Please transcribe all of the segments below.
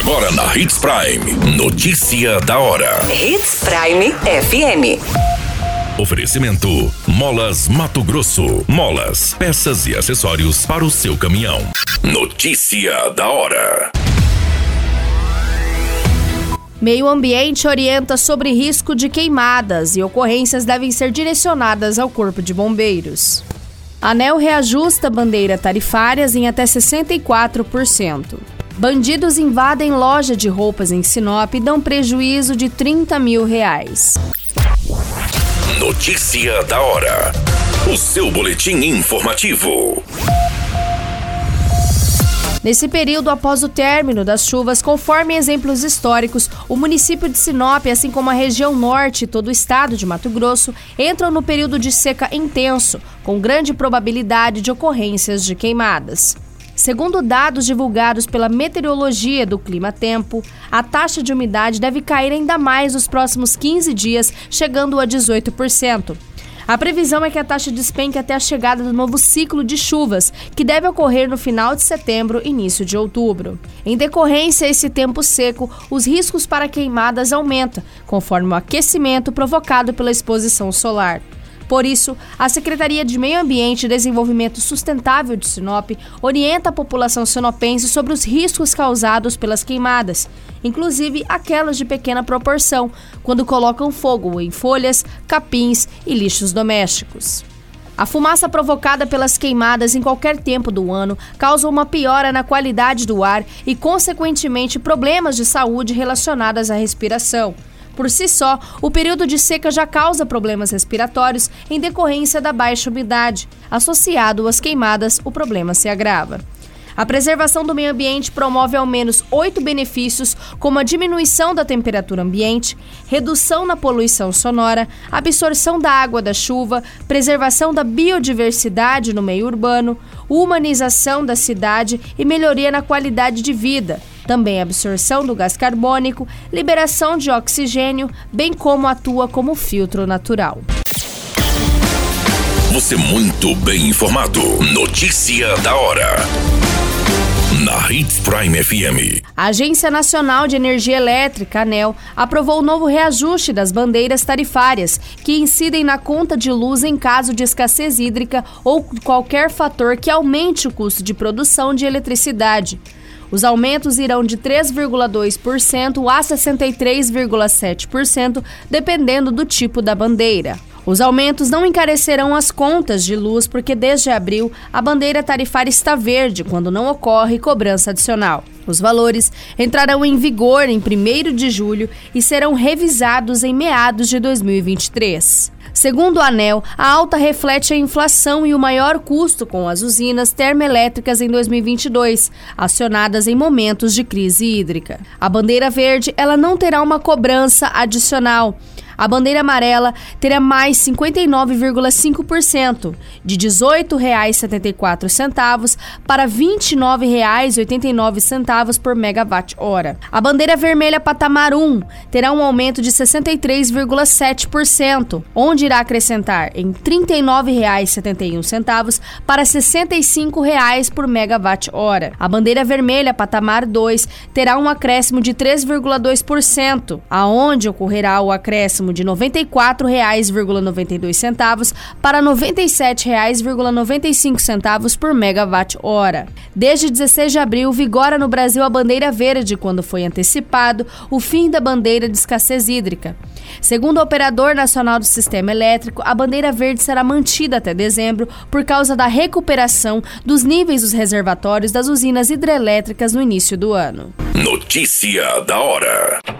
Agora na Hits Prime. Notícia da hora. Hits Prime FM. Oferecimento: Molas Mato Grosso. Molas, peças e acessórios para o seu caminhão. Notícia da hora. Meio Ambiente orienta sobre risco de queimadas e ocorrências devem ser direcionadas ao Corpo de Bombeiros. ANEL reajusta bandeira tarifárias em até 64%. Bandidos invadem loja de roupas em Sinop e dão prejuízo de 30 mil reais. Notícia da hora. O seu boletim informativo. Nesse período, após o término das chuvas, conforme exemplos históricos, o município de Sinop, assim como a região norte e todo o estado de Mato Grosso, entram no período de seca intenso, com grande probabilidade de ocorrências de queimadas. Segundo dados divulgados pela Meteorologia do Clima Tempo, a taxa de umidade deve cair ainda mais nos próximos 15 dias, chegando a 18%. A previsão é que a taxa despenque até a chegada do novo ciclo de chuvas, que deve ocorrer no final de setembro início de outubro. Em decorrência a esse tempo seco, os riscos para queimadas aumentam, conforme o aquecimento provocado pela exposição solar. Por isso, a Secretaria de Meio Ambiente e Desenvolvimento Sustentável de Sinop orienta a população sinopense sobre os riscos causados pelas queimadas, inclusive aquelas de pequena proporção, quando colocam fogo em folhas, capins e lixos domésticos. A fumaça provocada pelas queimadas em qualquer tempo do ano causa uma piora na qualidade do ar e, consequentemente, problemas de saúde relacionados à respiração. Por si só, o período de seca já causa problemas respiratórios em decorrência da baixa umidade. Associado às queimadas, o problema se agrava. A preservação do meio ambiente promove ao menos oito benefícios, como a diminuição da temperatura ambiente, redução na poluição sonora, absorção da água da chuva, preservação da biodiversidade no meio urbano, humanização da cidade e melhoria na qualidade de vida. Também absorção do gás carbônico, liberação de oxigênio, bem como atua como filtro natural. Você muito bem informado. Notícia da hora na Hits Prime FM. A Agência Nacional de Energia Elétrica, ANEL, aprovou o novo reajuste das bandeiras tarifárias, que incidem na conta de luz em caso de escassez hídrica ou qualquer fator que aumente o custo de produção de eletricidade. Os aumentos irão de 3,2% a 63,7%, dependendo do tipo da bandeira. Os aumentos não encarecerão as contas de luz porque desde abril a bandeira tarifária está verde quando não ocorre cobrança adicional. Os valores entrarão em vigor em 1 de julho e serão revisados em meados de 2023. Segundo o ANEL, a alta reflete a inflação e o maior custo com as usinas termoelétricas em 2022, acionadas em momentos de crise hídrica. A bandeira verde, ela não terá uma cobrança adicional. A bandeira amarela terá mais 59,5%, de R$ 18,74 para R$ 29,89 por megawatt-hora. A bandeira vermelha patamar 1 terá um aumento de 63,7%, onde irá acrescentar em R$ 39,71 para R$ 65,00 por megawatt-hora. A bandeira vermelha patamar 2 terá um acréscimo de 3,2%, aonde ocorrerá o acréscimo de R$ 94,92 para R$ 97,95 por megawatt-hora. Desde 16 de abril, vigora no Brasil a bandeira verde, quando foi antecipado o fim da bandeira de escassez hídrica. Segundo o Operador Nacional do Sistema Elétrico, a bandeira verde será mantida até dezembro por causa da recuperação dos níveis dos reservatórios das usinas hidrelétricas no início do ano. Notícia da hora.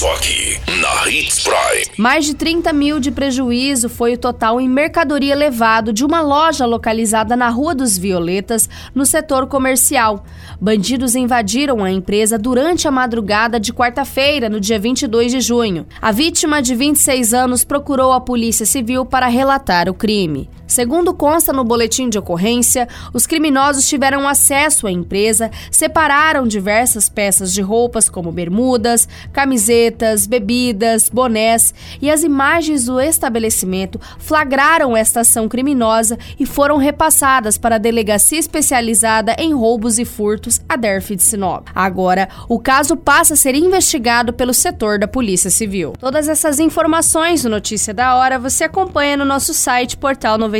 Só aqui Na Hits Prime. Mais de 30 mil de prejuízo foi o total em mercadoria levado de uma loja localizada na Rua dos Violetas, no setor comercial. Bandidos invadiram a empresa durante a madrugada de quarta-feira, no dia 22 de junho. A vítima, de 26 anos, procurou a Polícia Civil para relatar o crime. Segundo consta no boletim de ocorrência, os criminosos tiveram acesso à empresa, separaram diversas peças de roupas como bermudas, camisetas, bebidas, bonés e as imagens do estabelecimento flagraram esta ação criminosa e foram repassadas para a delegacia especializada em roubos e furtos, a DERF de Sinop. Agora, o caso passa a ser investigado pelo setor da Polícia Civil. Todas essas informações do Notícia da Hora você acompanha no nosso site Portal 90